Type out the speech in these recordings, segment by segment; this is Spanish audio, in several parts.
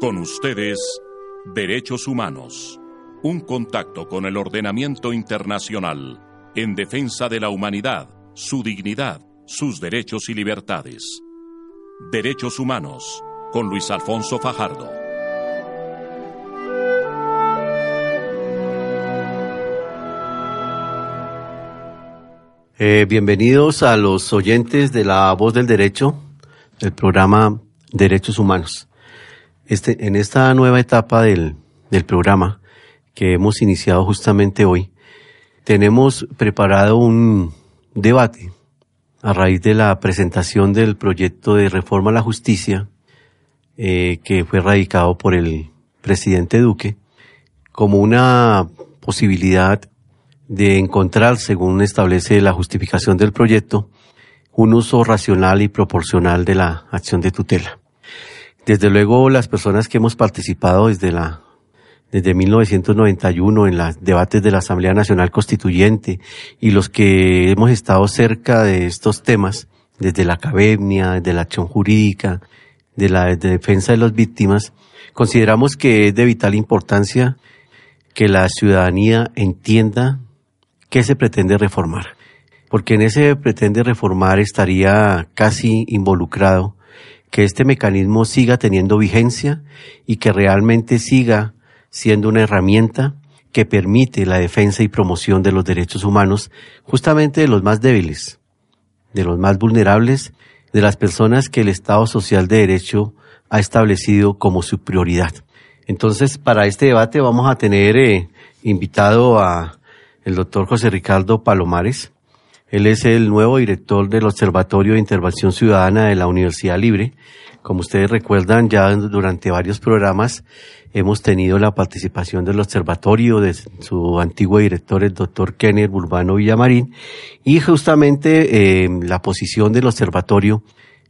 Con ustedes, Derechos Humanos. Un contacto con el ordenamiento internacional en defensa de la humanidad, su dignidad, sus derechos y libertades. Derechos Humanos, con Luis Alfonso Fajardo. Eh, bienvenidos a los oyentes de la Voz del Derecho, del programa Derechos Humanos. Este, en esta nueva etapa del, programa que hemos iniciado justamente hoy, tenemos preparado un debate a raíz de la presentación del proyecto de reforma a la justicia eh, que fue radicado por el presidente Duque como una posibilidad de encontrar, según establece la justificación del proyecto, un uso racional y proporcional de la acción de tutela. Desde luego, las personas que hemos participado desde la desde 1991 en los debates de la Asamblea Nacional Constituyente y los que hemos estado cerca de estos temas, desde la academia, desde la acción jurídica, de la defensa de las víctimas, consideramos que es de vital importancia que la ciudadanía entienda qué se pretende reformar. Porque en ese pretende reformar estaría casi involucrado que este mecanismo siga teniendo vigencia y que realmente siga siendo una herramienta que permite la defensa y promoción de los derechos humanos justamente de los más débiles, de los más vulnerables, de las personas que el Estado Social de Derecho ha establecido como su prioridad. Entonces, para este debate vamos a tener eh, invitado a el doctor José Ricardo Palomares, él es el nuevo director del Observatorio de Intervención Ciudadana de la Universidad Libre. Como ustedes recuerdan, ya durante varios programas hemos tenido la participación del observatorio de su antiguo director, el doctor Kenneth Urbano Villamarín, y justamente eh, la posición del observatorio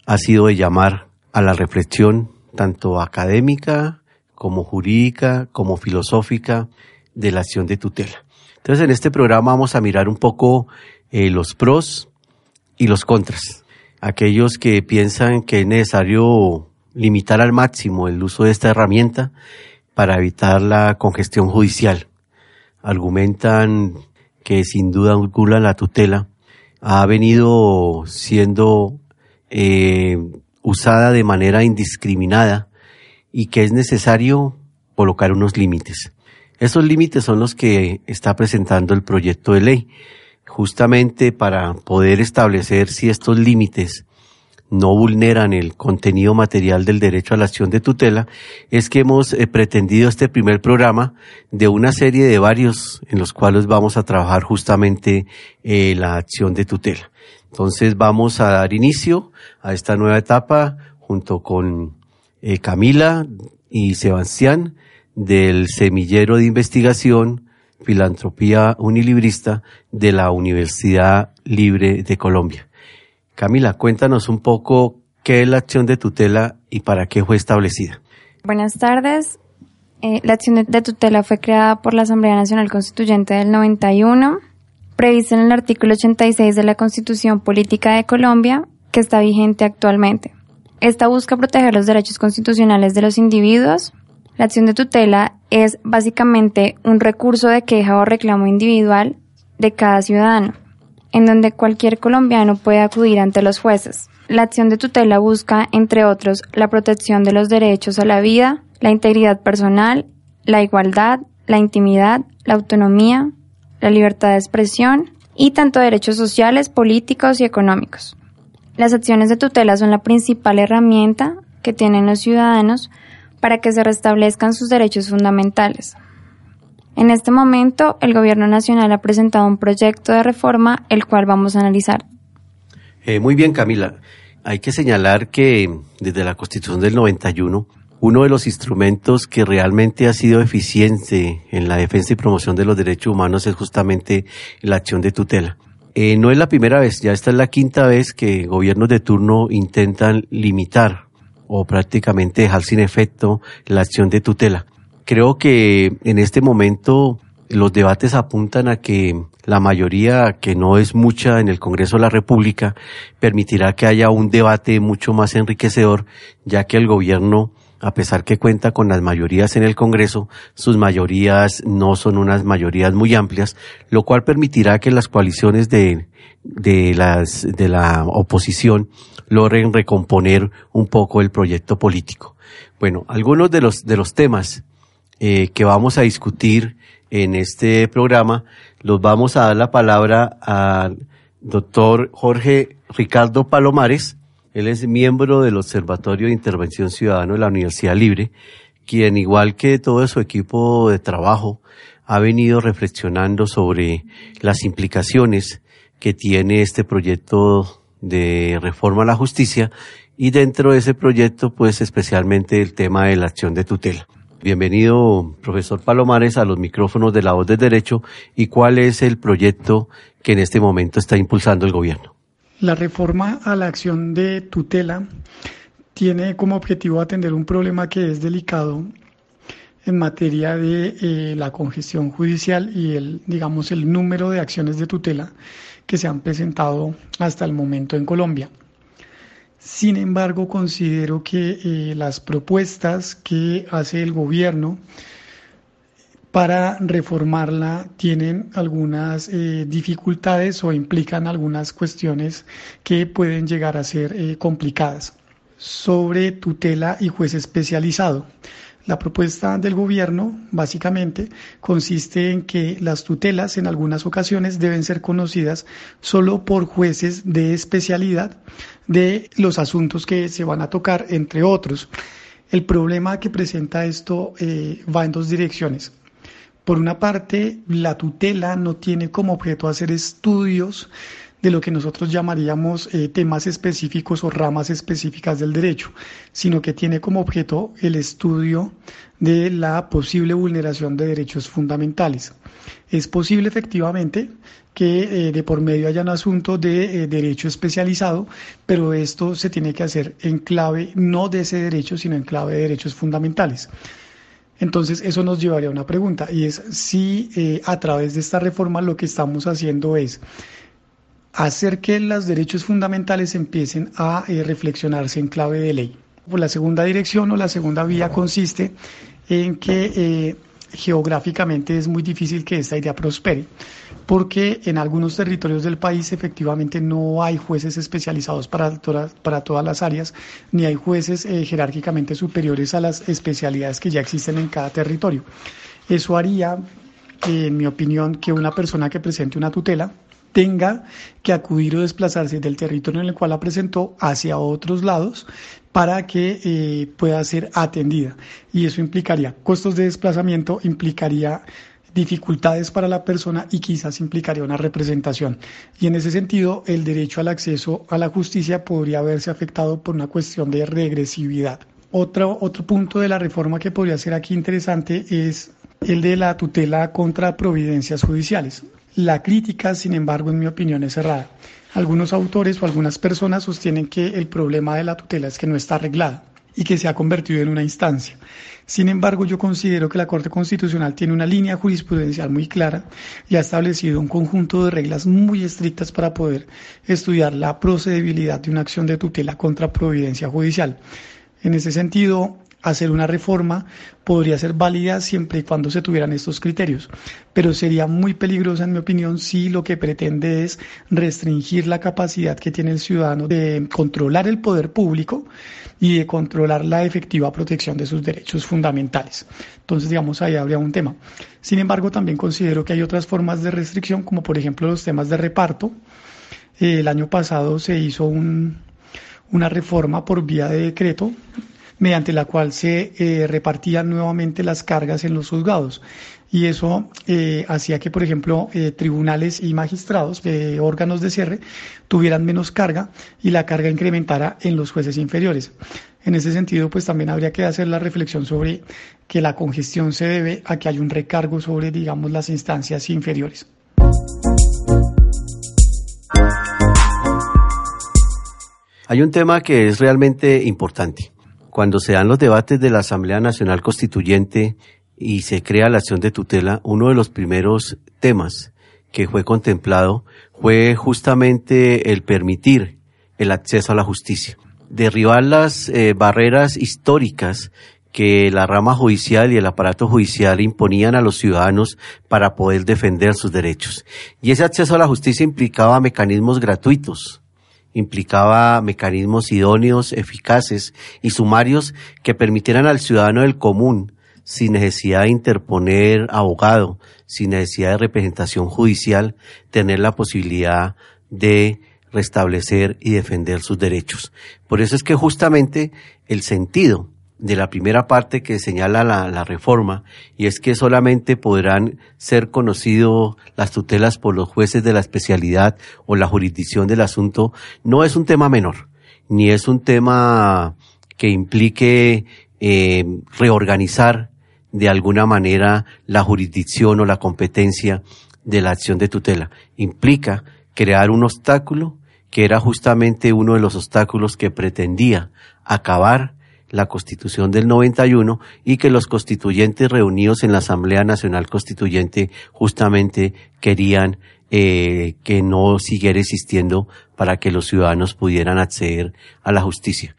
ha sido de llamar a la reflexión tanto académica como jurídica, como filosófica de la acción de tutela. Entonces, en este programa vamos a mirar un poco eh, los pros y los contras. Aquellos que piensan que es necesario limitar al máximo el uso de esta herramienta para evitar la congestión judicial. Argumentan que sin duda alguna la tutela ha venido siendo eh, usada de manera indiscriminada y que es necesario colocar unos límites. Esos límites son los que está presentando el proyecto de ley justamente para poder establecer si estos límites no vulneran el contenido material del derecho a la acción de tutela, es que hemos eh, pretendido este primer programa de una serie de varios en los cuales vamos a trabajar justamente eh, la acción de tutela. Entonces vamos a dar inicio a esta nueva etapa junto con eh, Camila y Sebastián del Semillero de Investigación Filantropía Unilibrista de la Universidad Libre de Colombia. Camila, cuéntanos un poco qué es la acción de tutela y para qué fue establecida. Buenas tardes. Eh, la acción de tutela fue creada por la Asamblea Nacional Constituyente del 91, prevista en el artículo 86 de la Constitución Política de Colombia, que está vigente actualmente. Esta busca proteger los derechos constitucionales de los individuos, la acción de tutela es básicamente un recurso de queja o reclamo individual de cada ciudadano, en donde cualquier colombiano puede acudir ante los jueces. La acción de tutela busca, entre otros, la protección de los derechos a la vida, la integridad personal, la igualdad, la intimidad, la autonomía, la libertad de expresión y tanto derechos sociales, políticos y económicos. Las acciones de tutela son la principal herramienta que tienen los ciudadanos para que se restablezcan sus derechos fundamentales. En este momento, el Gobierno Nacional ha presentado un proyecto de reforma, el cual vamos a analizar. Eh, muy bien, Camila. Hay que señalar que desde la Constitución del 91, uno de los instrumentos que realmente ha sido eficiente en la defensa y promoción de los derechos humanos es justamente la acción de tutela. Eh, no es la primera vez, ya esta es la quinta vez que gobiernos de turno intentan limitar o prácticamente dejar sin efecto la acción de tutela. Creo que en este momento los debates apuntan a que la mayoría, que no es mucha en el Congreso de la República, permitirá que haya un debate mucho más enriquecedor, ya que el gobierno a pesar que cuenta con las mayorías en el Congreso, sus mayorías no son unas mayorías muy amplias, lo cual permitirá que las coaliciones de, de, las, de la oposición logren recomponer un poco el proyecto político. Bueno, algunos de los, de los temas eh, que vamos a discutir en este programa los vamos a dar la palabra al doctor Jorge Ricardo Palomares, él es miembro del Observatorio de Intervención Ciudadano de la Universidad Libre, quien igual que todo su equipo de trabajo ha venido reflexionando sobre las implicaciones que tiene este proyecto de reforma a la justicia y dentro de ese proyecto pues especialmente el tema de la acción de tutela. Bienvenido, profesor Palomares, a los micrófonos de la voz del derecho y cuál es el proyecto que en este momento está impulsando el gobierno. La reforma a la acción de tutela tiene como objetivo atender un problema que es delicado en materia de eh, la congestión judicial y el, digamos, el número de acciones de tutela que se han presentado hasta el momento en Colombia. Sin embargo, considero que eh, las propuestas que hace el gobierno para reformarla tienen algunas eh, dificultades o implican algunas cuestiones que pueden llegar a ser eh, complicadas. Sobre tutela y juez especializado. La propuesta del gobierno básicamente consiste en que las tutelas en algunas ocasiones deben ser conocidas solo por jueces de especialidad de los asuntos que se van a tocar, entre otros. El problema que presenta esto eh, va en dos direcciones. Por una parte, la tutela no tiene como objeto hacer estudios de lo que nosotros llamaríamos eh, temas específicos o ramas específicas del derecho, sino que tiene como objeto el estudio de la posible vulneración de derechos fundamentales. Es posible efectivamente que eh, de por medio haya un asunto de eh, derecho especializado, pero esto se tiene que hacer en clave no de ese derecho, sino en clave de derechos fundamentales. Entonces, eso nos llevaría a una pregunta y es si a través de esta reforma lo que estamos haciendo es hacer que los derechos fundamentales empiecen a eh, reflexionarse en clave de ley. La segunda dirección o la segunda vía consiste en que eh, geográficamente es muy difícil que esta idea prospere, porque en algunos territorios del país efectivamente no hay jueces especializados para, todas, para todas las áreas, ni hay jueces eh, jerárquicamente superiores a las especialidades que ya existen en cada territorio. Eso haría, en mi opinión, que una persona que presente una tutela tenga que acudir o desplazarse del territorio en el cual la presentó hacia otros lados para que eh, pueda ser atendida. Y eso implicaría costos de desplazamiento, implicaría dificultades para la persona y quizás implicaría una representación. Y en ese sentido, el derecho al acceso a la justicia podría verse afectado por una cuestión de regresividad. Otro, otro punto de la reforma que podría ser aquí interesante es el de la tutela contra providencias judiciales. La crítica, sin embargo, en mi opinión, es cerrada. Algunos autores o algunas personas sostienen que el problema de la tutela es que no está arreglada y que se ha convertido en una instancia. Sin embargo, yo considero que la Corte Constitucional tiene una línea jurisprudencial muy clara y ha establecido un conjunto de reglas muy estrictas para poder estudiar la procedibilidad de una acción de tutela contra providencia judicial. En ese sentido, hacer una reforma podría ser válida siempre y cuando se tuvieran estos criterios, pero sería muy peligrosa en mi opinión si lo que pretende es restringir la capacidad que tiene el ciudadano de controlar el poder público y de controlar la efectiva protección de sus derechos fundamentales. Entonces, digamos, ahí habría un tema. Sin embargo, también considero que hay otras formas de restricción, como por ejemplo los temas de reparto. el año pasado se hizo una reforma por vía de decreto mediante la cual se eh, repartían nuevamente las cargas en los juzgados. Y eso eh, hacía que, por ejemplo, eh, tribunales y magistrados, de órganos de cierre, tuvieran menos carga y la carga incrementara en los jueces inferiores. En ese sentido, pues también habría que hacer la reflexión sobre que la congestión se debe a que hay un recargo sobre, digamos, las instancias inferiores. Hay un tema que es realmente importante cuando se dan los debates de la Asamblea Nacional Constituyente y se crea la acción de tutela, uno de los primeros temas que fue contemplado fue justamente el permitir el acceso a la justicia. derribar las eh, barreras históricas que la rama judicial y el aparato judicial imponían a los ciudadanos para poder defender sus derechos. Y ese acceso a la justicia implicaba mecanismos gratuitos, implicaba mecanismos idóneos, eficaces y sumarios que permitieran al ciudadano del común, sin necesidad de interponer abogado, sin necesidad de representación judicial, tener la posibilidad de restablecer y defender sus derechos. Por eso es que justamente el sentido de la primera parte que señala la, reforma, y es que solamente podrán ser conocidos las tutelas por los jueces de la especialidad o la jurisdicción del asunto, no es un tema menor, ni es un tema que implique eh, reorganizar de alguna manera la jurisdicción o la competencia de la acción de tutela. Implica crear un obstáculo que era justamente uno de los obstáculos que pretendía acabar la Constitución del 91 y que los constituyentes reunidos en la Asamblea Nacional Constituyente justamente querían eh, que no siguiera existiendo para que los ciudadanos pudieran acceder a la justicia.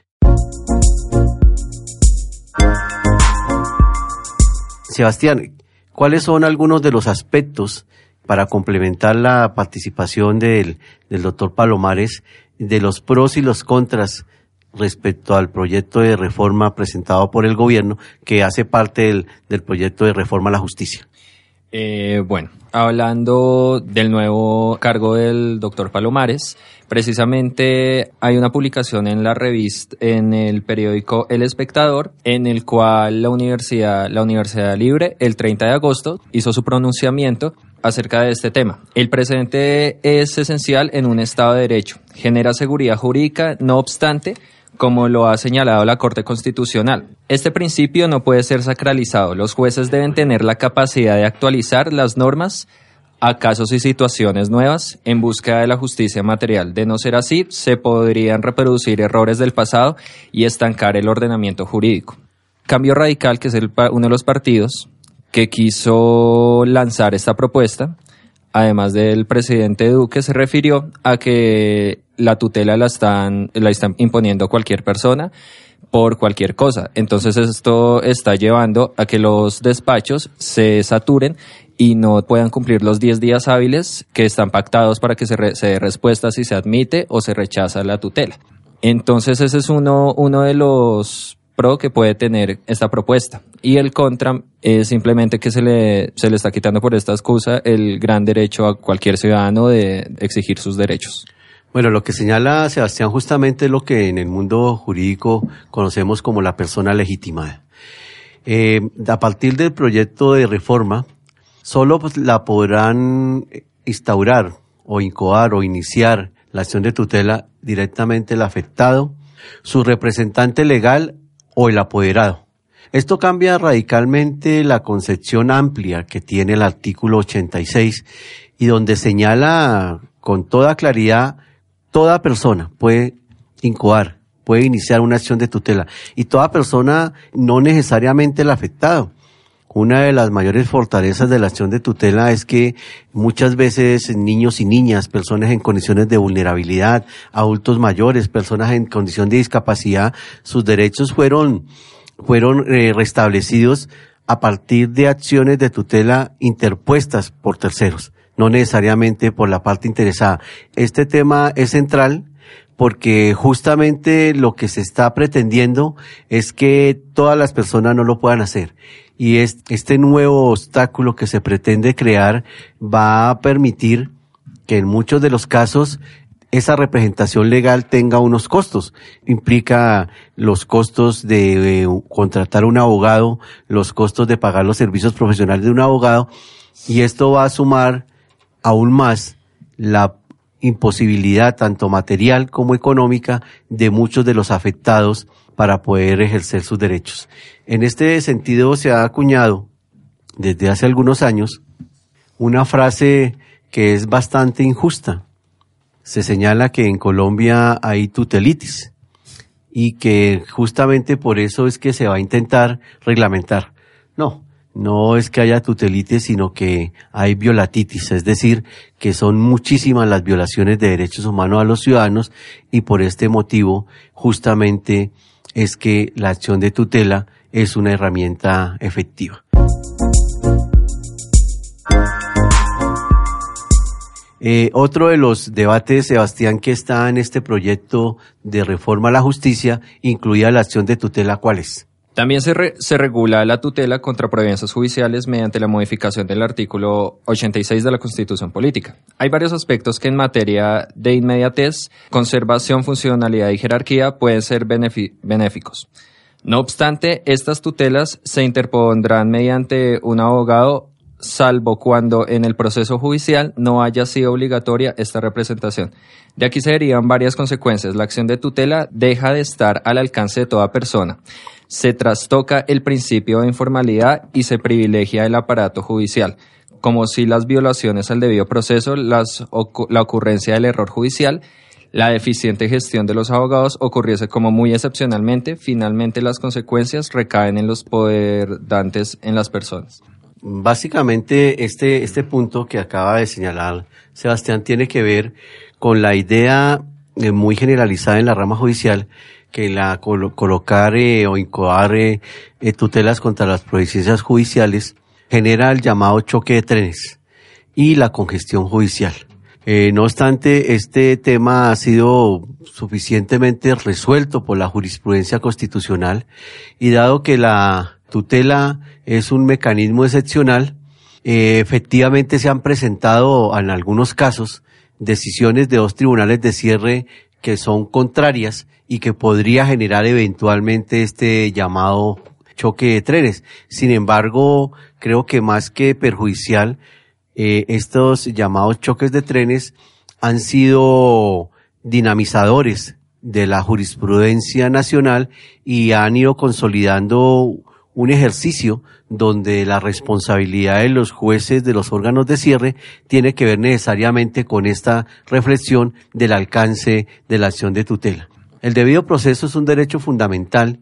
Sebastián, ¿cuáles son algunos de los aspectos para complementar la participación del, del doctor Palomares de los pros y los contras respecto al proyecto de reforma presentado por el gobierno que hace parte del, del proyecto de reforma a la justicia. Eh, bueno, hablando del nuevo cargo del doctor Palomares, precisamente hay una publicación en la revista, en el periódico El Espectador, en el cual la Universidad, la Universidad Libre, el 30 de agosto, hizo su pronunciamiento acerca de este tema. El presente es esencial en un Estado de Derecho, genera seguridad jurídica, no obstante, como lo ha señalado la Corte Constitucional. Este principio no puede ser sacralizado. Los jueces deben tener la capacidad de actualizar las normas a casos y situaciones nuevas en búsqueda de la justicia material. De no ser así, se podrían reproducir errores del pasado y estancar el ordenamiento jurídico. Cambio Radical, que es uno de los partidos que quiso lanzar esta propuesta, además del presidente Duque, se refirió a que la tutela la están, la están imponiendo cualquier persona por cualquier cosa. Entonces esto está llevando a que los despachos se saturen y no puedan cumplir los 10 días hábiles que están pactados para que se, se dé respuesta si se admite o se rechaza la tutela. Entonces ese es uno, uno de los pro que puede tener esta propuesta. Y el contra es simplemente que se le, se le está quitando por esta excusa el gran derecho a cualquier ciudadano de exigir sus derechos. Bueno, lo que señala Sebastián justamente es lo que en el mundo jurídico conocemos como la persona legitimada. Eh, a partir del proyecto de reforma, solo pues, la podrán instaurar o incoar o iniciar la acción de tutela directamente el afectado, su representante legal o el apoderado. Esto cambia radicalmente la concepción amplia que tiene el artículo 86 y donde señala con toda claridad toda persona puede incoar, puede iniciar una acción de tutela y toda persona no necesariamente el afectado. Una de las mayores fortalezas de la acción de tutela es que muchas veces niños y niñas, personas en condiciones de vulnerabilidad, adultos mayores, personas en condición de discapacidad, sus derechos fueron, fueron eh, restablecidos a partir de acciones de tutela interpuestas por terceros, no necesariamente por la parte interesada. Este tema es central porque justamente lo que se está pretendiendo es que todas las personas no lo puedan hacer y este nuevo obstáculo que se pretende crear va a permitir que en muchos de los casos esa representación legal tenga unos costos. Implica los costos de, contratar un abogado, los costos de pagar los servicios profesionales de un abogado, y esto va a sumar aún más la imposibilidad tanto material como económica de muchos de los afectados para poder ejercer sus derechos. En este sentido se ha acuñado desde hace algunos años una frase que es bastante injusta. Se señala que en Colombia hay tutelitis y que justamente por eso es que se va a intentar reglamentar. No, no es que haya tutelitis, sino que hay violatitis, es decir, que son muchísimas las violaciones de derechos humanos a los ciudadanos y por este motivo justamente es que la acción de tutela es una herramienta efectiva. Eh, otro de los debates, Sebastián, que está en este proyecto de reforma a la justicia, incluía la acción de tutela, ¿cuál es? También se, se, regula la tutela contra providencias judiciales mediante la modificación del artículo 86 de la Constitución Política. Hay varios aspectos que en materia de inmediatez, conservación, funcionalidad y jerarquía pueden ser benéficos. No obstante, estas tutelas se interpondrán mediante un abogado salvo cuando en el proceso judicial no haya sido obligatoria esta representación. De aquí se derivan varias consecuencias. La acción de tutela deja de estar al alcance de toda persona. Se trastoca el principio de informalidad y se privilegia el aparato judicial, como si las violaciones al debido proceso, la ocurrencia del error judicial, la deficiente gestión de los abogados ocurriese como muy excepcionalmente, finalmente las consecuencias recaen en los poderdantes en las personas. Básicamente, este, este punto que acaba de señalar Sebastián tiene que ver con la idea eh, muy generalizada en la rama judicial que la colocar eh, o incoar eh, tutelas contra las providencias judiciales genera el llamado choque de trenes y la congestión judicial. no obstante, este tema ha sido suficientemente resuelto por la jurisprudencia constitucional y dado que la tutela es un mecanismo excepcional. Eh, efectivamente se han presentado en algunos casos decisiones de dos tribunales de cierre que son contrarias y que podría generar eventualmente este llamado choque de trenes. Sin embargo, creo que más que perjudicial, eh, estos llamados choques de trenes han sido dinamizadores de la jurisprudencia nacional y han ido consolidando un ejercicio donde la responsabilidad de los jueces de los órganos de cierre tiene que ver necesariamente con esta reflexión del alcance de la acción de tutela. El debido proceso es un derecho fundamental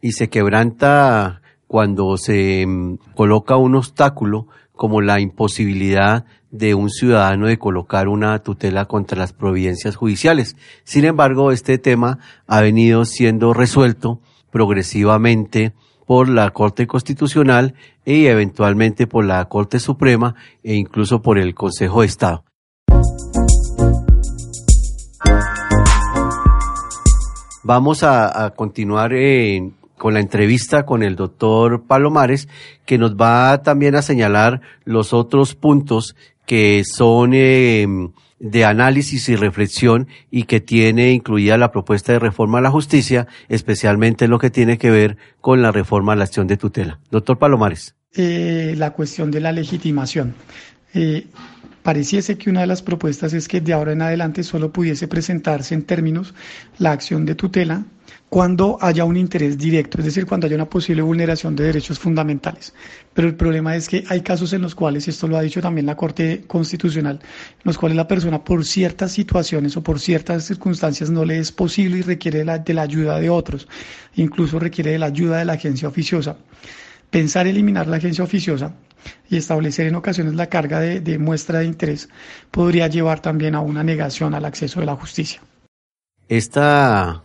y se quebranta cuando se mm, coloca un obstáculo como la imposibilidad de un ciudadano de colocar una tutela contra las providencias judiciales. Sin embargo, este tema ha venido siendo resuelto progresivamente por la Corte Constitucional y eventualmente por la Corte Suprema e incluso por el Consejo de Estado. Vamos a, continuar con la entrevista con el doctor Palomares, que nos va también a señalar los otros puntos que son eh, de análisis y reflexión y que tiene incluida la propuesta de reforma a la justicia, especialmente lo que tiene que ver con la reforma a la acción de tutela. Doctor Palomares. Eh, la cuestión de la legitimación. Eh, pareciese que una de las propuestas es que de ahora en adelante solo pudiese presentarse en términos la acción de tutela cuando haya un interés directo, es decir, cuando haya una posible vulneración de derechos fundamentales. Pero el problema es que hay casos en los cuales, y esto lo ha dicho también la Corte Constitucional, en los cuales la persona por ciertas situaciones o por ciertas circunstancias no le es posible y requiere la, de la ayuda de otros, incluso requiere de la ayuda de la agencia oficiosa. Pensar eliminar la agencia oficiosa y establecer en ocasiones la carga de, de muestra de interés podría llevar también a una negación al acceso de la justicia. Esta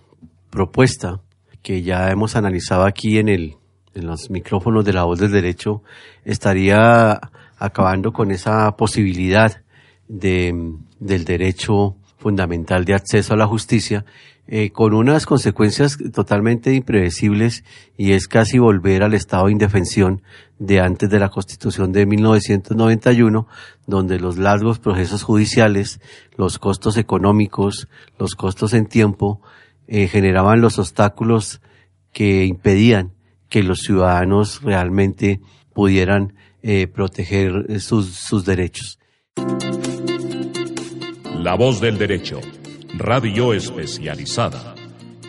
propuesta que ya hemos analizado aquí en el en los micrófonos de la voz del derecho estaría acabando con esa posibilidad de, del derecho fundamental de acceso a la justicia eh, con unas consecuencias totalmente impredecibles y es casi volver al estado de indefensión de antes de la Constitución de 1991, donde los largos procesos judiciales, los costos económicos, los costos en tiempo, eh, generaban los obstáculos que impedían que los ciudadanos realmente pudieran eh, proteger sus, sus derechos. La voz del derecho, radio especializada,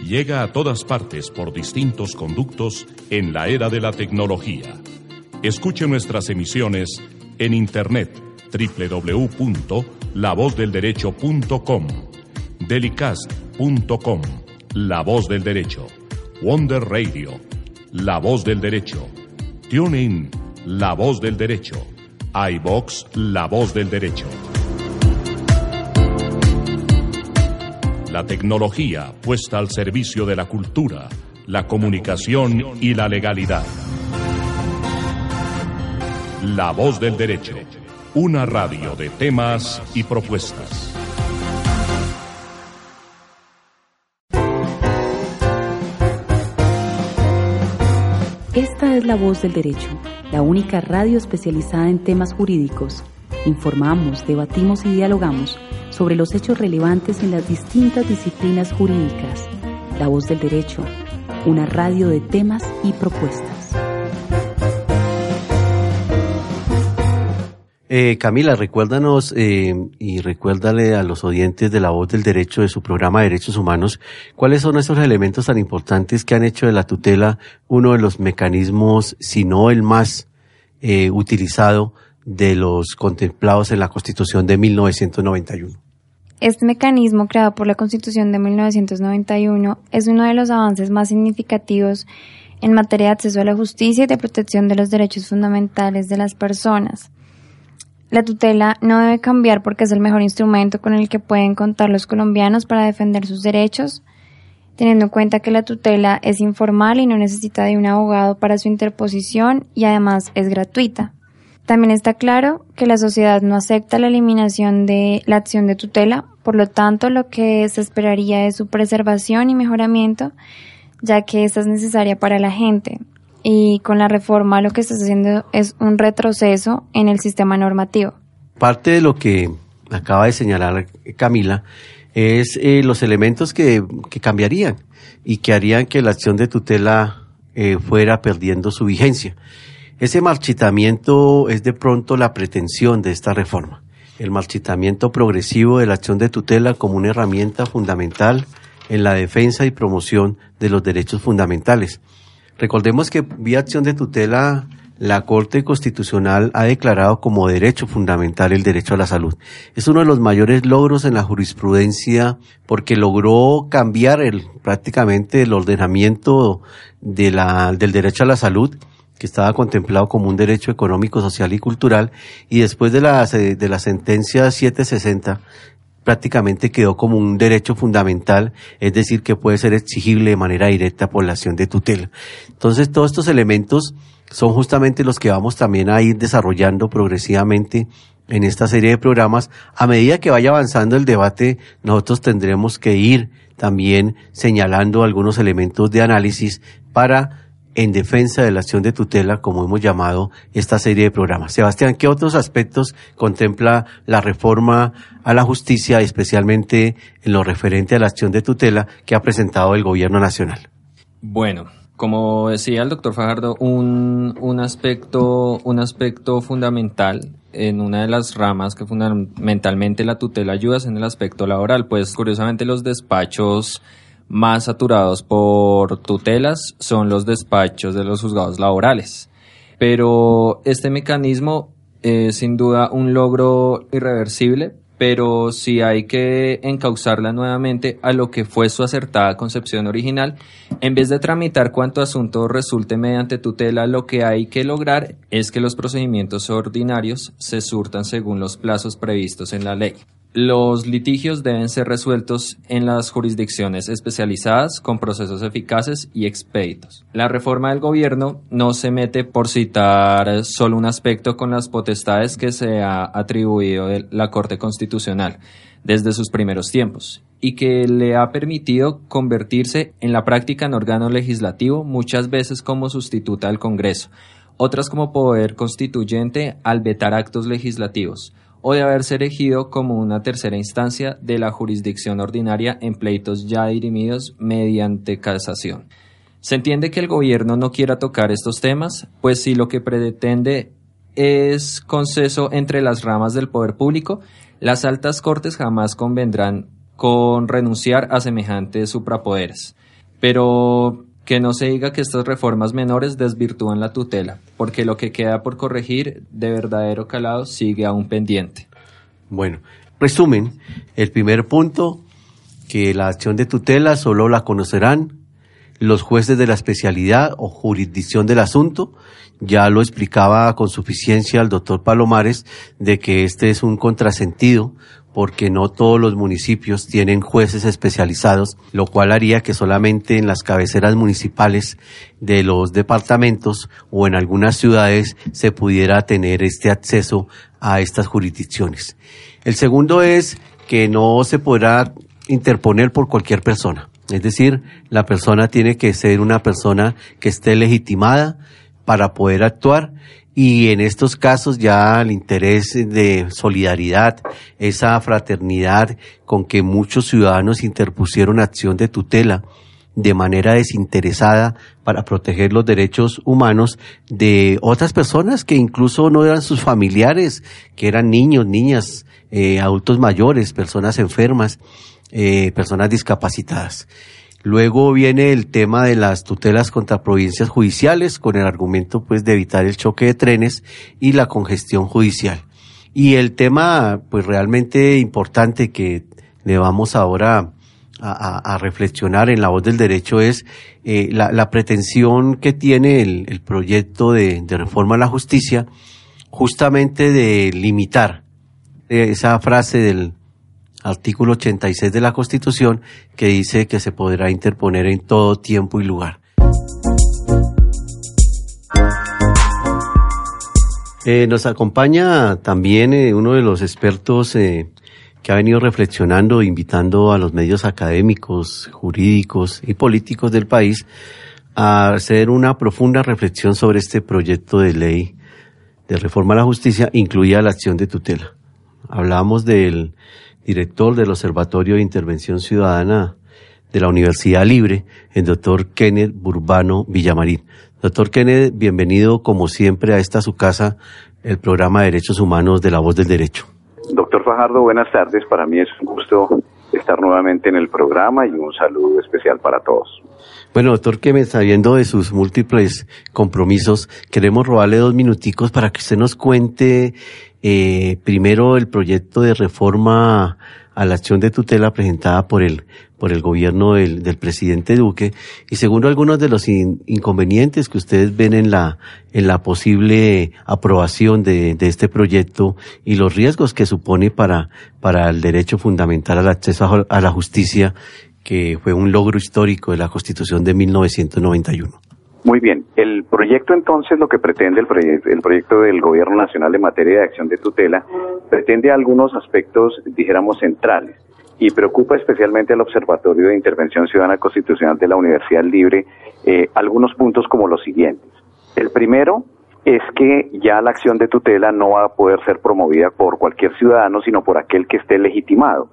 llega a todas partes por distintos conductos en la era de la tecnología. Escuche nuestras emisiones en internet www.lavozdelderecho.com, delicast.com la voz del derecho. Wonder Radio. La voz del derecho. TuneIn La voz del derecho. iVox, la voz del derecho. La tecnología puesta al servicio de la cultura, la comunicación y la legalidad. La voz del derecho. Una radio de temas y propuestas. Esta es La Voz del Derecho, la única radio especializada en temas jurídicos. Informamos, debatimos y dialogamos sobre los hechos relevantes en las distintas disciplinas jurídicas. La Voz del Derecho, una radio de temas y propuestas. Eh, Camila, recuérdanos eh, y recuérdale a los oyentes de la voz del derecho de su programa de Derechos Humanos cuáles son esos elementos tan importantes que han hecho de la tutela uno de los mecanismos, si no el más eh, utilizado de los contemplados en la Constitución de 1991. Este mecanismo creado por la Constitución de 1991 es uno de los avances más significativos en materia de acceso a la justicia y de protección de los derechos fundamentales de las personas. La tutela no debe cambiar porque es el mejor instrumento con el que pueden contar los colombianos para defender sus derechos, teniendo en cuenta que la tutela es informal y no necesita de un abogado para su interposición y además es gratuita. También está claro que la sociedad no acepta la eliminación de la acción de tutela, por lo tanto lo que se esperaría es su preservación y mejoramiento, ya que esta es necesaria para la gente, y con la reforma lo que está haciendo es un retroceso en el sistema normativo. Parte de lo que acaba de señalar Camila es eh, los elementos que, que, cambiarían y que harían que la acción de tutela eh, fuera perdiendo su vigencia. Ese marchitamiento es de pronto la pretensión de esta reforma. El marchitamiento progresivo de la acción de tutela como una herramienta fundamental en la defensa y promoción de los derechos fundamentales Recordemos que vía acción de tutela la Corte Constitucional ha declarado como derecho fundamental el derecho a la salud. Es uno de los mayores logros en la jurisprudencia porque logró cambiar el, prácticamente el ordenamiento de la, del derecho a la salud que estaba contemplado como un derecho económico, social y cultural, y después de la, de la sentencia 760 prácticamente quedó como un derecho fundamental, es decir, que puede ser exigible de manera directa por la acción de tutela. Entonces, todos estos elementos son justamente los que vamos también a ir desarrollando progresivamente en esta serie de programas. A medida que vaya avanzando el debate, nosotros tendremos que ir también señalando algunos elementos de análisis para en defensa de la acción de tutela, como hemos llamado esta serie de programas. Sebastián, ¿qué otros aspectos contempla la reforma a la justicia, especialmente en lo referente a la acción de tutela que ha presentado el gobierno nacional? Bueno, como decía el doctor Fajardo, un, un aspecto, un aspecto fundamental en una de las ramas que fundamentalmente la tutela ayuda es en el aspecto laboral, pues curiosamente los despachos más saturados por tutelas son los despachos de los juzgados laborales. Pero este mecanismo es sin duda un logro irreversible, pero sí hay que encauzarla nuevamente a lo que fue su acertada concepción original. En vez de tramitar cuanto asunto resulte mediante tutela, lo que hay que lograr es que los procedimientos ordinarios se surtan según los plazos previstos en la ley. Los litigios deben ser resueltos en las jurisdicciones especializadas con procesos eficaces y expeditos. La reforma del gobierno no se mete por citar solo un aspecto con las potestades que se ha atribuido la Corte Constitucional desde sus primeros tiempos y que le ha permitido convertirse en la práctica en órgano legislativo muchas veces como sustituta al Congreso, otras como poder constituyente al vetar actos legislativos o de haberse elegido como una tercera instancia de la jurisdicción ordinaria en pleitos ya dirimidos mediante casación. Se entiende que el gobierno no quiera tocar estos temas, pues si lo que pretende es conceso entre las ramas del poder público, las altas cortes jamás convendrán con renunciar a semejantes suprapoderes. Pero que no se diga que estas reformas menores desvirtúan la tutela, porque lo que queda por corregir de verdadero calado sigue aún pendiente. Bueno, resumen, el primer punto, que la acción de tutela solo la conocerán los jueces de la especialidad o jurisdicción del asunto. Ya lo explicaba con suficiencia el doctor Palomares de que este es un contrasentido porque no todos los municipios tienen jueces especializados, lo cual haría que solamente en las cabeceras municipales de los departamentos o en algunas ciudades se pudiera tener este acceso a estas jurisdicciones. El segundo es que no se podrá interponer por cualquier persona. Es decir, la persona tiene que ser una persona que esté legitimada para poder actuar y en estos casos ya el interés de solidaridad, esa fraternidad con que muchos ciudadanos interpusieron acción de tutela de manera desinteresada para proteger los derechos humanos de otras personas que incluso no eran sus familiares, que eran niños, niñas, eh, adultos mayores, personas enfermas, eh, personas discapacitadas. Luego viene el tema de las tutelas contra provincias judiciales con el argumento pues de evitar el choque de trenes y la congestión judicial. Y el tema pues realmente importante que le vamos ahora a, reflexionar en la voz del derecho es eh, la, pretensión que tiene el, proyecto de, de, reforma a la justicia justamente de limitar esa frase del artículo 86 de la Constitución que dice que se podrá interponer en todo tiempo y lugar. Eh, nos acompaña también eh, uno de los expertos eh, que ha venido reflexionando, invitando a los medios académicos, jurídicos y políticos del país a hacer una profunda reflexión sobre este proyecto de ley de reforma a la justicia, incluida la acción de tutela. Hablamos del director del Observatorio de Intervención Ciudadana de la Universidad Libre, el doctor Kenneth Burbano Villamarín. Doctor Kenneth, bienvenido como siempre a esta su casa, el programa de Derechos Humanos de la Voz del Derecho. Doctor Fajardo, buenas tardes. Para mí es un gusto estar nuevamente en el programa y un saludo especial para todos. Bueno, doctor Kenneth, sabiendo de sus múltiples compromisos, queremos robarle dos minuticos para que usted nos cuente eh, primero el proyecto de reforma a la acción de tutela presentada por el por el gobierno del, del presidente Duque y segundo algunos de los inconvenientes que ustedes ven en la en la posible aprobación de, de, este proyecto y los riesgos que supone para para el derecho fundamental al acceso a la justicia que fue un logro histórico de la Constitución de 1991. Muy bien. El proyecto entonces lo que pretende, el, proyecto del Gobierno Nacional en materia de acción de tutela, pretende algunos aspectos, dijéramos, centrales y preocupa especialmente al Observatorio de Intervención Ciudadana Constitucional de la Universidad Libre eh, algunos puntos como los siguientes. El primero es que ya la acción de tutela no va a poder ser promovida por cualquier ciudadano, sino por aquel que esté legitimado.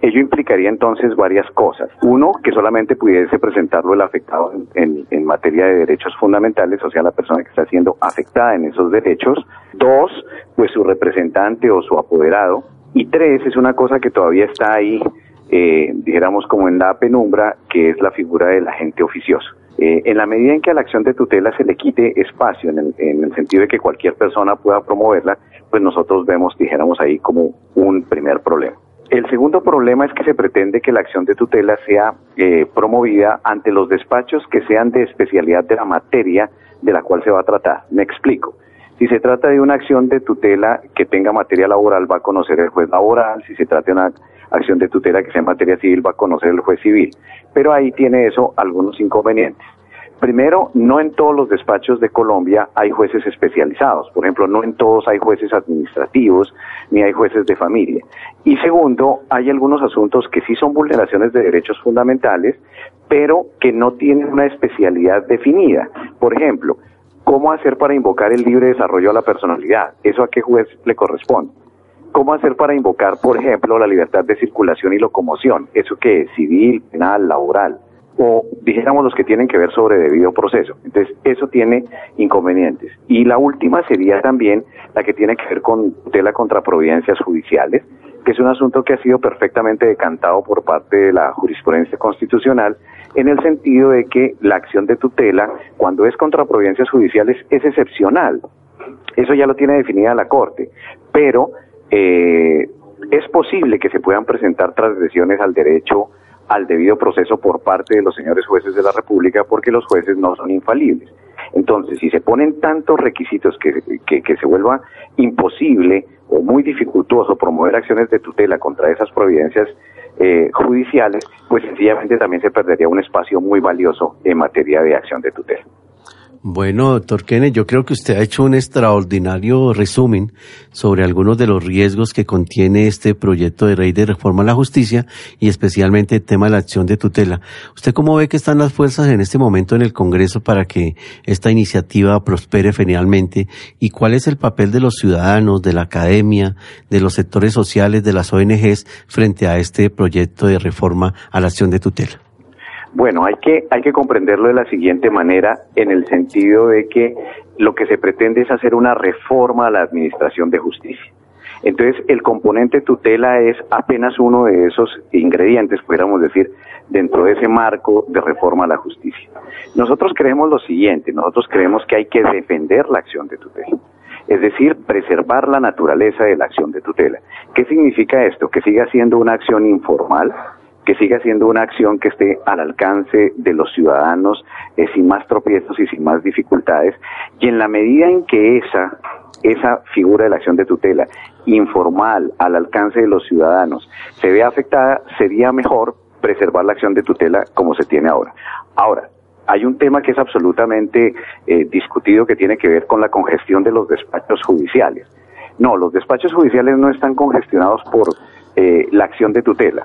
Ello implicaría entonces varias cosas. Uno, que solamente pudiese presentarlo el afectado en, materia de derechos fundamentales, o sea, la persona que está siendo afectada en esos derechos. Dos, pues su representante o su apoderado. Y tres, es una cosa que todavía está ahí, eh, dijéramos como en la penumbra, que es la figura del agente oficioso. Eh, en la medida en que a la acción de tutela se le quite espacio, en el, en el sentido de que cualquier persona pueda promoverla, pues nosotros vemos, dijéramos ahí, como un primer problema. El segundo problema es que se pretende que la acción de tutela sea eh, promovida ante los despachos que sean de especialidad de la materia de la cual se va a tratar. Me explico. Si se trata de una acción de tutela que tenga materia laboral, va a conocer el juez laboral. Si se trata de una acción de tutela que sea en materia civil, va a conocer el juez civil. Pero ahí tiene eso algunos inconvenientes. Primero, no en todos los despachos de Colombia hay jueces especializados. Por ejemplo, no en todos hay jueces administrativos ni hay jueces de familia. Y segundo, hay algunos asuntos que sí son vulneraciones de derechos fundamentales, pero que no tienen una especialidad definida. Por ejemplo, ¿cómo hacer para invocar el libre desarrollo a la personalidad? ¿Eso a qué juez le corresponde? ¿Cómo hacer para invocar, por ejemplo, la libertad de circulación y locomoción? ¿Eso qué es? Civil, penal, laboral o dijéramos los que tienen que ver sobre debido proceso. Entonces, eso tiene inconvenientes. Y la última sería también la que tiene que ver con tutela contra providencias judiciales, que es un asunto que ha sido perfectamente decantado por parte de la jurisprudencia constitucional, en el sentido de que la acción de tutela, cuando es contra providencias judiciales, es excepcional. Eso ya lo tiene definida la Corte. Pero eh, es posible que se puedan presentar transgresiones al derecho al debido proceso por parte de los señores jueces de la República porque los jueces no son infalibles. Entonces, si se ponen tantos requisitos que, que, se vuelva imposible o muy dificultoso promover acciones de tutela contra esas providencias eh, judiciales, pues sencillamente también se perdería un espacio muy valioso en materia de acción de tutela. Bueno, doctor Kenneth, yo creo que usted ha hecho un extraordinario resumen sobre algunos de los riesgos que contiene este proyecto de ley de reforma a la justicia y especialmente el tema de la acción de tutela. ¿Usted cómo ve que están las fuerzas en este momento en el Congreso para que esta iniciativa prospere finalmente? ¿Y cuál es el papel de los ciudadanos, de la academia, de los sectores sociales, de las ONGs frente a este proyecto de reforma a la acción de tutela? Bueno, hay que, hay que comprenderlo de la siguiente manera, en el sentido de que lo que se pretende es hacer una reforma a la administración de justicia. Entonces, el componente tutela es apenas uno de esos ingredientes, pudiéramos decir, dentro de ese marco de reforma a la justicia. Nosotros creemos lo siguiente, nosotros creemos que hay que defender la acción de tutela, es decir, preservar la naturaleza de la acción de tutela. ¿Qué significa esto? Que siga siendo una acción informal, que siga siendo una acción que esté al alcance de los ciudadanos eh, sin más tropiezos y sin más dificultades. Y en la medida en que esa, esa figura de la acción de tutela informal al alcance de los ciudadanos se vea afectada, sería mejor preservar la acción de tutela como se tiene ahora. Ahora, hay un tema que es absolutamente eh, discutido que tiene que ver con la congestión de los despachos judiciales. No, los despachos judiciales no están congestionados por eh, la acción de tutela.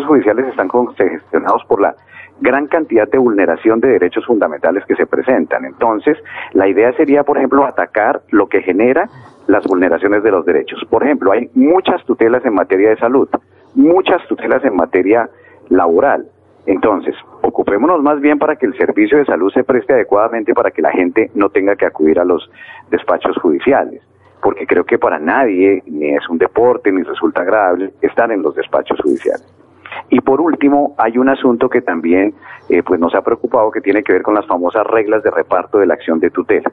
Despachos judiciales están congestionados por la gran cantidad de vulneración de derechos fundamentales que se presentan. Entonces, la idea sería, por ejemplo, atacar lo que genera las vulneraciones de los derechos. Por ejemplo, hay muchas tutelas en materia de salud, muchas tutelas en materia laboral. Entonces, ocupémonos más bien para que el servicio de salud se preste adecuadamente para que la gente no tenga que acudir a los despachos judiciales porque creo que para nadie ni es un deporte ni resulta agradable estar en los despachos judiciales. Y por último, hay un asunto que también eh, pues nos ha preocupado que tiene que ver con las famosas reglas de reparto de la acción de tutela.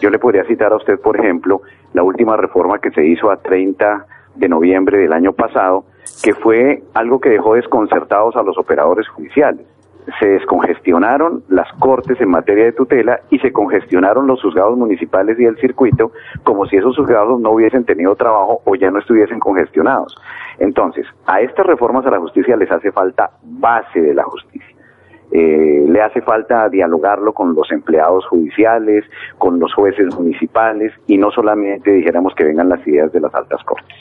Yo le podría citar a usted, por ejemplo, la última reforma que se hizo a 30 de noviembre del año pasado, que fue algo que dejó desconcertados a los operadores judiciales se descongestionaron las cortes en materia de tutela y se congestionaron los juzgados municipales y el circuito como si esos juzgados no hubiesen tenido trabajo o ya no estuviesen congestionados. Entonces, a estas reformas a la justicia les hace falta base de la justicia. Eh, le hace falta dialogarlo con los empleados judiciales, con los jueces municipales y no solamente dijéramos que vengan las ideas de las altas cortes.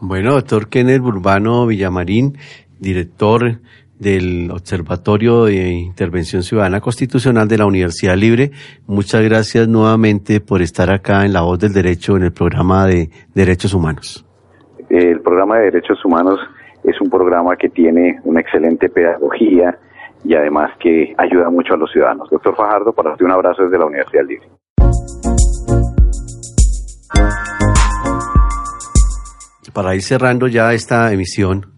Bueno, doctor Kenneth Urbano Villamarín, director del Observatorio de Intervención Ciudadana Constitucional de la Universidad Libre. Muchas gracias nuevamente por estar acá en La Voz del Derecho en el programa de Derechos Humanos. El programa de Derechos Humanos es un programa que tiene una excelente pedagogía y además que ayuda mucho a los ciudadanos. Doctor Fajardo, para usted un abrazo desde la Universidad Libre. Para ir cerrando ya esta emisión,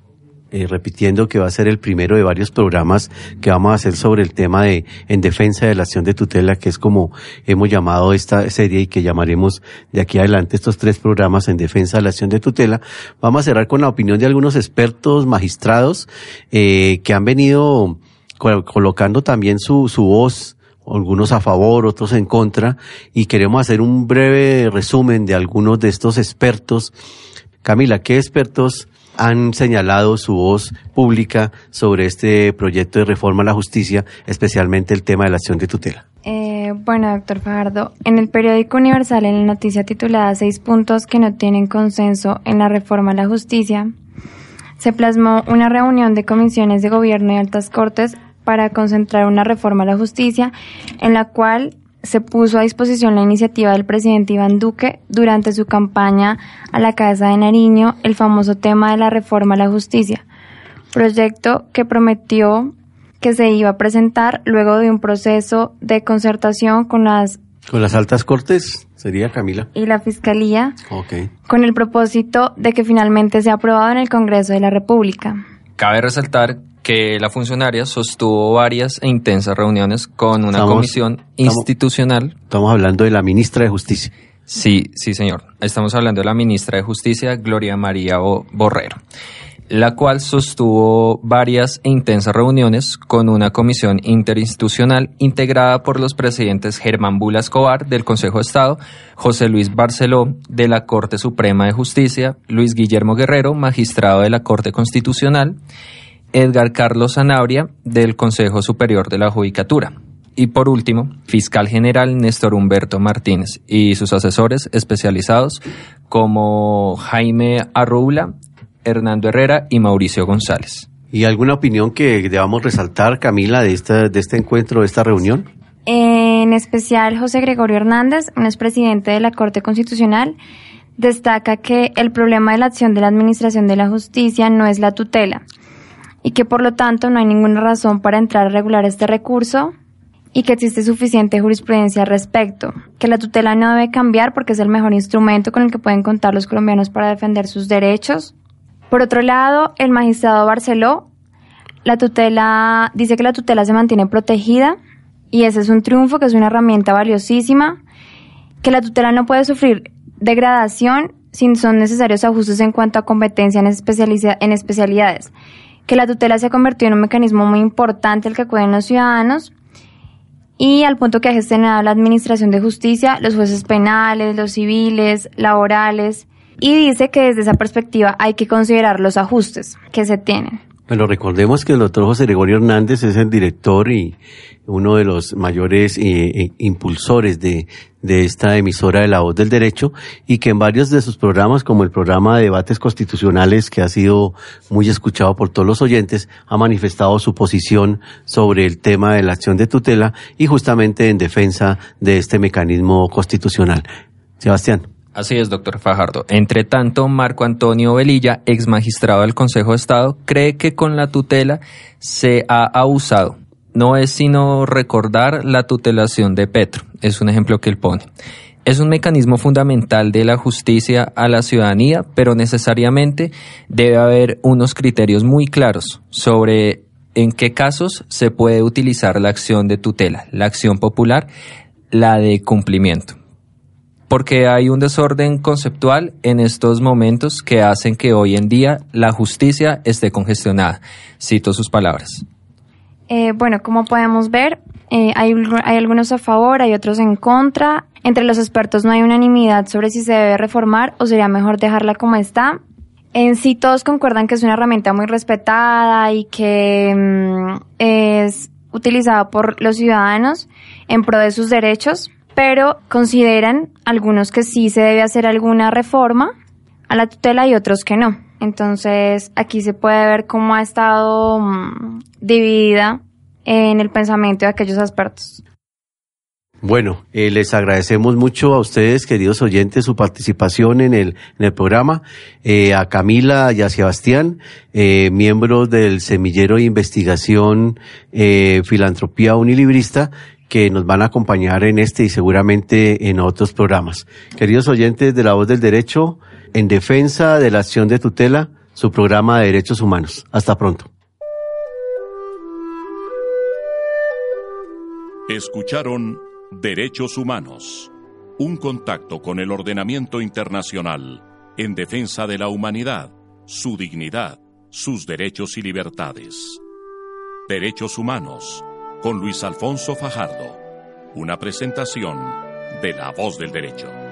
eh, repitiendo que va a ser el primero de varios programas que vamos a hacer sobre el tema de en defensa de la acción de tutela, que es como hemos llamado esta serie y que llamaremos de aquí adelante estos tres programas en defensa de la acción de tutela. Vamos a cerrar con la opinión de algunos expertos magistrados eh, que han venido colocando también su, su voz algunos a favor, otros en contra, y queremos hacer un breve resumen de algunos de estos expertos. Camila, ¿qué expertos han señalado su voz pública sobre este proyecto de reforma a la justicia, especialmente el tema de la acción de tutela. Eh, bueno, doctor Fajardo, en el periódico Universal, en la noticia titulada Seis puntos que no tienen consenso en la reforma a la justicia, se plasmó una reunión de comisiones de gobierno y altas cortes para concentrar una reforma a la justicia en la cual se puso a disposición la iniciativa del presidente Iván Duque durante su campaña a la Casa de Nariño, el famoso tema de la reforma a la justicia, proyecto que prometió que se iba a presentar luego de un proceso de concertación con las con las altas cortes sería Camila y la fiscalía, con el propósito de que finalmente sea aprobado en el Congreso de la República. Cabe resaltar que la funcionaria sostuvo varias e intensas reuniones con una comisión institucional. Estamos hablando de la ministra de Justicia. Sí, sí, señor. Estamos hablando de la ministra de Justicia, Gloria María Borrero. la cual sostuvo varias e intensas reuniones con una comisión interinstitucional integrada por los presidentes Germán Bula Escobar del Consejo de Estado, José Luis Barceló de la Corte Suprema de Justicia, Luis Guillermo Guerrero, magistrado de la Corte Constitucional, Edgar Carlos Sanabria del Consejo Superior de la Judicatura. Y por último, fiscal general Néstor Humberto Martínez y sus asesores especializados como Jaime Arroula, Hernando Herrera y Mauricio González. ¿Y alguna opinión que debamos resaltar, Camila, de, esta, de este encuentro, de esta reunión? En especial, José Gregorio Hernández, un expresidente de la Corte Constitucional, destaca que el problema de la acción de la Administración de la Justicia no es la tutela y que por lo tanto no hay ninguna razón para entrar a regular este recurso y que existe suficiente jurisprudencia al respecto, que la tutela no debe cambiar porque es el mejor instrumento con el que pueden contar los colombianos para defender sus derechos. Por otro lado, el magistrado Barceló, la tutela, dice que la tutela se mantiene protegida y ese es un triunfo, que es una herramienta valiosísima, que la tutela no puede sufrir degradación si son necesarios ajustes en cuanto a competencia en, en especialidades, que la tutela se ha convertido en un mecanismo muy importante al que acuden los ciudadanos y al punto que ha gestionado la Administración de Justicia, los jueces penales, los civiles, laborales, y dice que desde esa perspectiva hay que considerar los ajustes que se tienen. Bueno, recordemos que el doctor José Gregorio Hernández es el director y uno de los mayores eh, eh, impulsores de, de esta emisora de la voz del derecho y que en varios de sus programas, como el programa de debates constitucionales que ha sido muy escuchado por todos los oyentes, ha manifestado su posición sobre el tema de la acción de tutela y justamente en defensa de este mecanismo constitucional. Sebastián. Así es, doctor Fajardo. Entre tanto, Marco Antonio Velilla, ex magistrado del Consejo de Estado, cree que con la tutela se ha abusado. No es sino recordar la tutelación de Petro. Es un ejemplo que él pone. Es un mecanismo fundamental de la justicia a la ciudadanía, pero necesariamente debe haber unos criterios muy claros sobre en qué casos se puede utilizar la acción de tutela, la acción popular, la de cumplimiento porque hay un desorden conceptual en estos momentos que hacen que hoy en día la justicia esté congestionada. Cito sus palabras. Eh, bueno, como podemos ver, eh, hay, algunos a favor, hay otros en contra. Entre los expertos no hay unanimidad sobre si se debe reformar o sería mejor dejarla como está. En sí todos concuerdan que es una herramienta muy respetada y que mm, es utilizada por los ciudadanos en pro de sus derechos pero consideran algunos que sí se debe hacer alguna reforma a la tutela y otros que no. Entonces aquí se puede ver cómo ha estado mm, dividida en el pensamiento de aquellos expertos. Bueno, eh, les agradecemos mucho a ustedes, queridos oyentes, su participación en el, en el programa, eh, a Camila y a Sebastián, eh, miembros del Semillero de Investigación Filantropía Unilibrista, que nos van a acompañar en este y seguramente en otros programas. Queridos oyentes de La Voz del Derecho, en defensa de la acción de tutela, su programa de derechos humanos. Hasta pronto. Escucharon Derechos Humanos, un contacto con el ordenamiento internacional en defensa de la humanidad, su dignidad, sus derechos y libertades. Derechos Humanos con Luis Alfonso Fajardo. Una presentación de La Voz del Derecho.